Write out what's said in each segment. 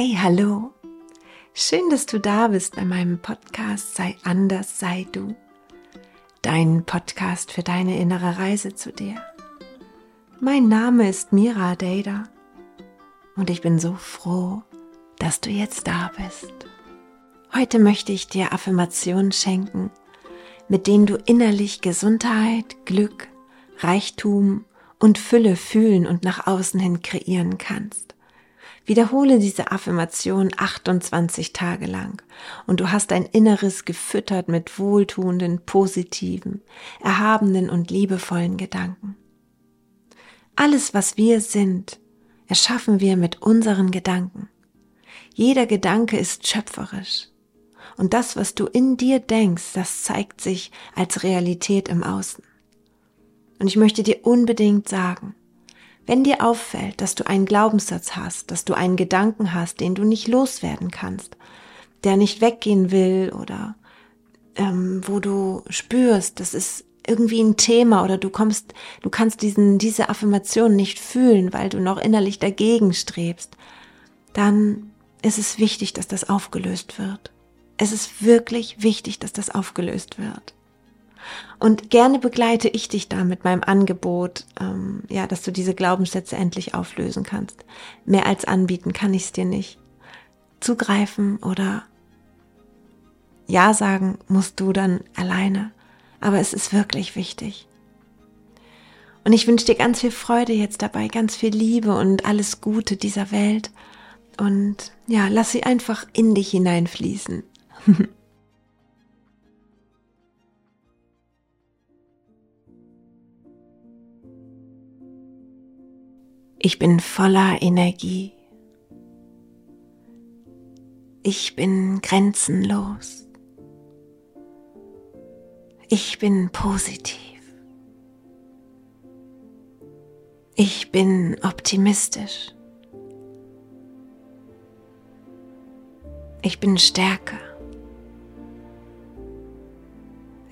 Hey, hallo. Schön, dass du da bist bei meinem Podcast Sei anders, sei du. Dein Podcast für deine innere Reise zu dir. Mein Name ist Mira Dada und ich bin so froh, dass du jetzt da bist. Heute möchte ich dir Affirmationen schenken, mit denen du innerlich Gesundheit, Glück, Reichtum und Fülle fühlen und nach außen hin kreieren kannst. Wiederhole diese Affirmation 28 Tage lang und du hast dein Inneres gefüttert mit wohltuenden, positiven, erhabenen und liebevollen Gedanken. Alles, was wir sind, erschaffen wir mit unseren Gedanken. Jeder Gedanke ist schöpferisch. Und das, was du in dir denkst, das zeigt sich als Realität im Außen. Und ich möchte dir unbedingt sagen, wenn dir auffällt, dass du einen Glaubenssatz hast, dass du einen Gedanken hast, den du nicht loswerden kannst, der nicht weggehen will oder ähm, wo du spürst, das ist irgendwie ein Thema oder du kommst, du kannst diesen, diese Affirmation nicht fühlen, weil du noch innerlich dagegen strebst, dann ist es wichtig, dass das aufgelöst wird. Es ist wirklich wichtig, dass das aufgelöst wird. Und gerne begleite ich dich da mit meinem Angebot, ähm, ja, dass du diese Glaubenssätze endlich auflösen kannst. Mehr als anbieten kann ich es dir nicht. Zugreifen oder Ja sagen musst du dann alleine. Aber es ist wirklich wichtig. Und ich wünsche dir ganz viel Freude jetzt dabei, ganz viel Liebe und alles Gute dieser Welt. Und ja, lass sie einfach in dich hineinfließen. Ich bin voller Energie. Ich bin grenzenlos. Ich bin positiv. Ich bin optimistisch. Ich bin stärker.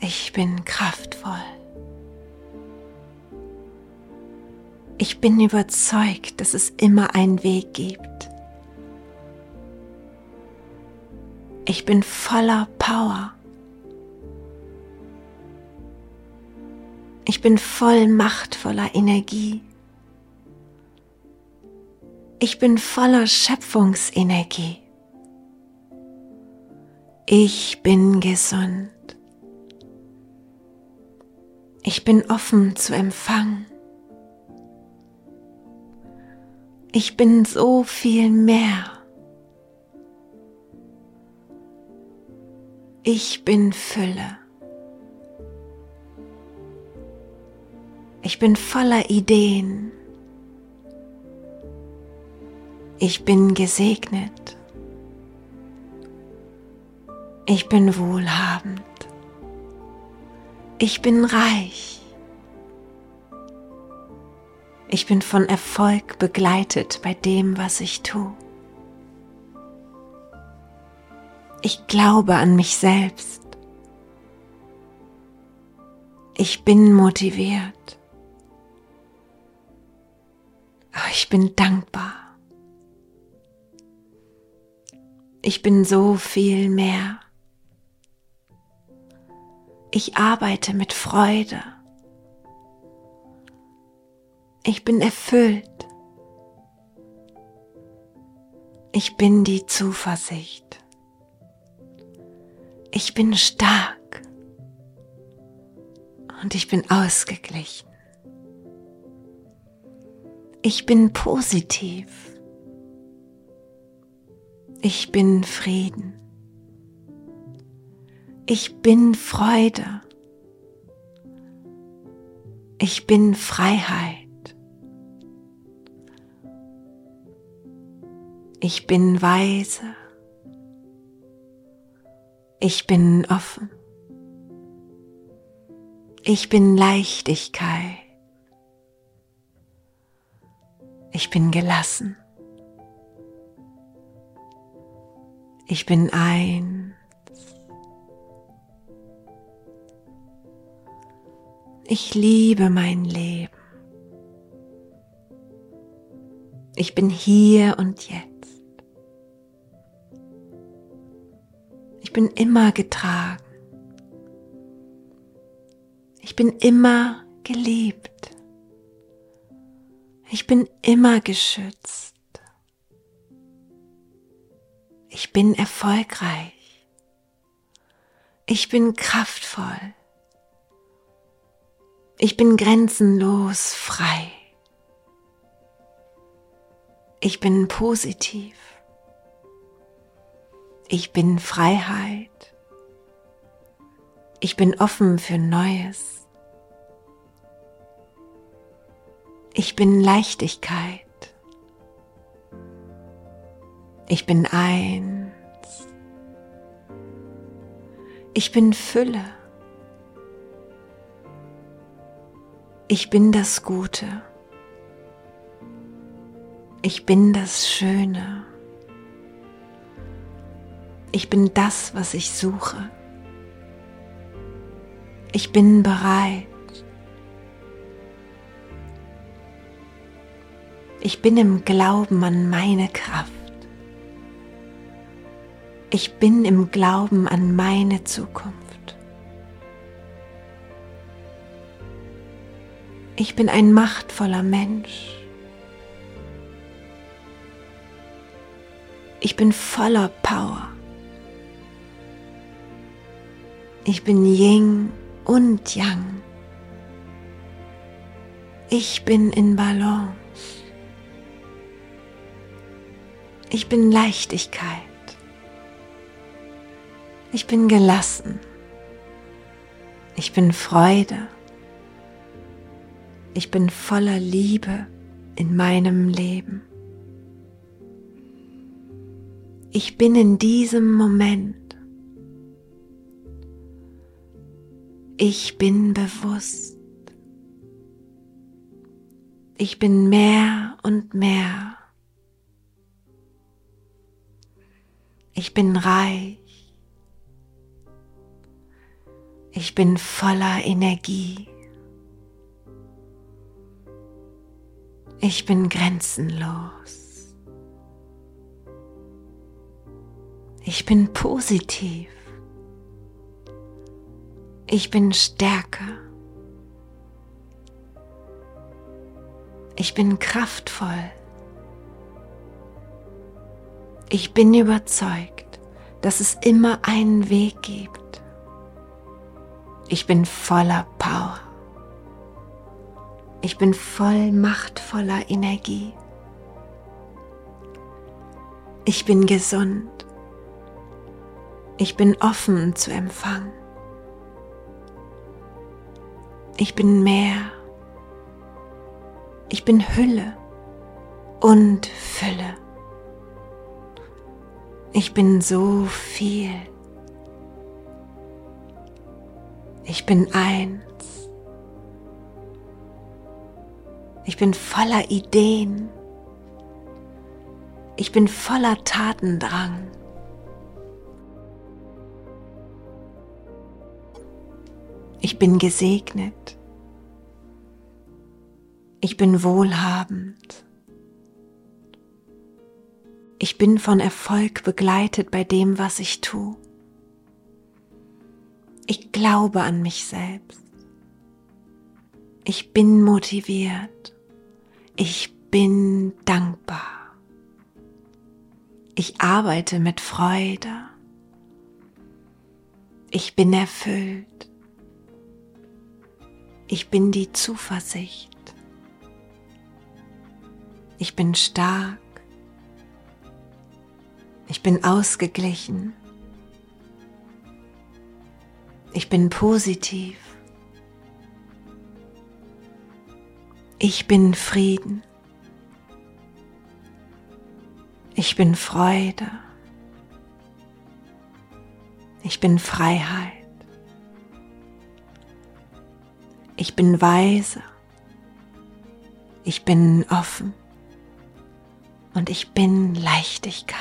Ich bin kraftvoll. Ich bin überzeugt, dass es immer einen Weg gibt. Ich bin voller Power. Ich bin voll machtvoller Energie. Ich bin voller Schöpfungsenergie. Ich bin gesund. Ich bin offen zu empfangen. Ich bin so viel mehr. Ich bin Fülle. Ich bin voller Ideen. Ich bin gesegnet. Ich bin wohlhabend. Ich bin reich. Ich bin von Erfolg begleitet bei dem, was ich tue. Ich glaube an mich selbst. Ich bin motiviert. Ich bin dankbar. Ich bin so viel mehr. Ich arbeite mit Freude. Ich bin erfüllt. Ich bin die Zuversicht. Ich bin stark. Und ich bin ausgeglichen. Ich bin positiv. Ich bin Frieden. Ich bin Freude. Ich bin Freiheit. Ich bin weise. Ich bin offen. Ich bin Leichtigkeit. Ich bin gelassen. Ich bin eins. Ich liebe mein Leben. Ich bin hier und jetzt. Bin immer getragen. Ich bin immer geliebt. Ich bin immer geschützt. Ich bin erfolgreich. Ich bin kraftvoll. Ich bin grenzenlos frei. Ich bin positiv. Ich bin Freiheit. Ich bin offen für Neues. Ich bin Leichtigkeit. Ich bin eins. Ich bin Fülle. Ich bin das Gute. Ich bin das Schöne. Ich bin das, was ich suche. Ich bin bereit. Ich bin im Glauben an meine Kraft. Ich bin im Glauben an meine Zukunft. Ich bin ein machtvoller Mensch. Ich bin voller Power. Ich bin Ying und Yang. Ich bin in Balance. Ich bin Leichtigkeit. Ich bin gelassen. Ich bin Freude. Ich bin voller Liebe in meinem Leben. Ich bin in diesem Moment. Ich bin bewusst. Ich bin mehr und mehr. Ich bin reich. Ich bin voller Energie. Ich bin grenzenlos. Ich bin positiv. Ich bin stärker. Ich bin kraftvoll. Ich bin überzeugt, dass es immer einen Weg gibt. Ich bin voller Power. Ich bin voll machtvoller Energie. Ich bin gesund. Ich bin offen zu empfangen. Ich bin mehr. Ich bin Hülle und Fülle. Ich bin so viel. Ich bin eins. Ich bin voller Ideen. Ich bin voller Tatendrang. Ich bin gesegnet. Ich bin wohlhabend. Ich bin von Erfolg begleitet bei dem, was ich tue. Ich glaube an mich selbst. Ich bin motiviert. Ich bin dankbar. Ich arbeite mit Freude. Ich bin erfüllt. Ich bin die Zuversicht. Ich bin stark. Ich bin ausgeglichen. Ich bin positiv. Ich bin Frieden. Ich bin Freude. Ich bin Freiheit. Ich bin weise. Ich bin offen. Und ich bin Leichtigkeit.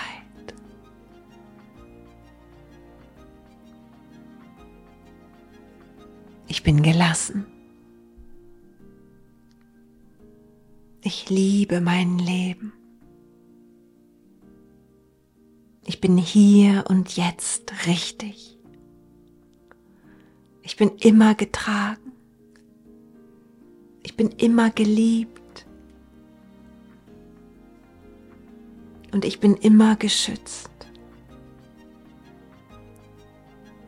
Ich bin gelassen. Ich liebe mein Leben. Ich bin hier und jetzt richtig. Ich bin immer getragen. Ich bin immer geliebt. Und ich bin immer geschützt.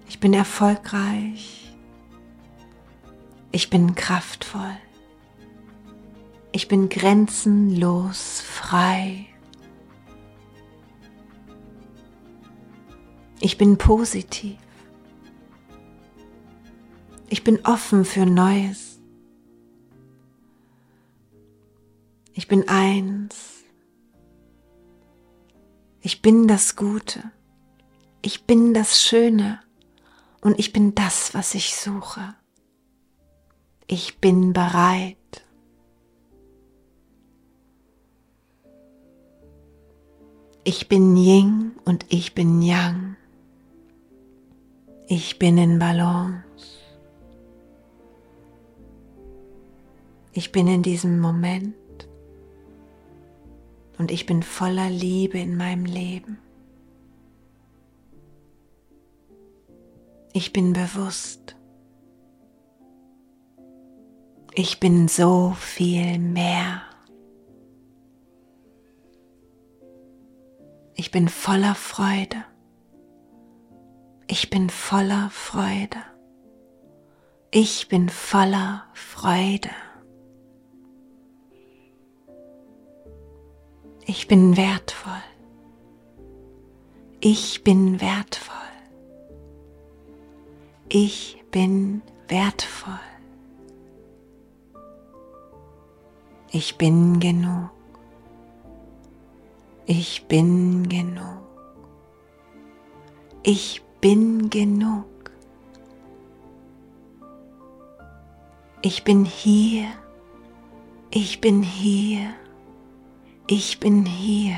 Ich bin erfolgreich. Ich bin kraftvoll. Ich bin grenzenlos frei. Ich bin positiv. Ich bin offen für Neues. Ich bin eins. Ich bin das Gute. Ich bin das Schöne. Und ich bin das, was ich suche. Ich bin bereit. Ich bin Ying und ich bin Yang. Ich bin in Balance. Ich bin in diesem Moment und ich bin voller Liebe in meinem Leben. Ich bin bewusst. Ich bin so viel mehr. Ich bin voller Freude. Ich bin voller Freude. Ich bin voller Freude. Ich bin wertvoll. Ich bin wertvoll. Ich bin wertvoll. Ich bin genug. Ich bin genug. Ich bin genug. Ich bin hier. Ich bin hier. Ich bin hier.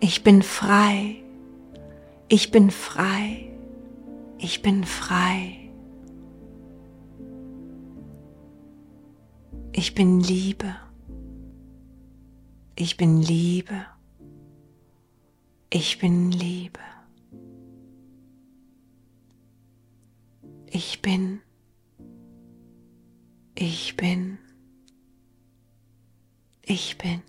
Ich bin frei. Ich bin frei. Ich bin frei. Ich bin Liebe. Ich bin Liebe. Ich bin Liebe. Ich bin. Ich bin. Ich bin.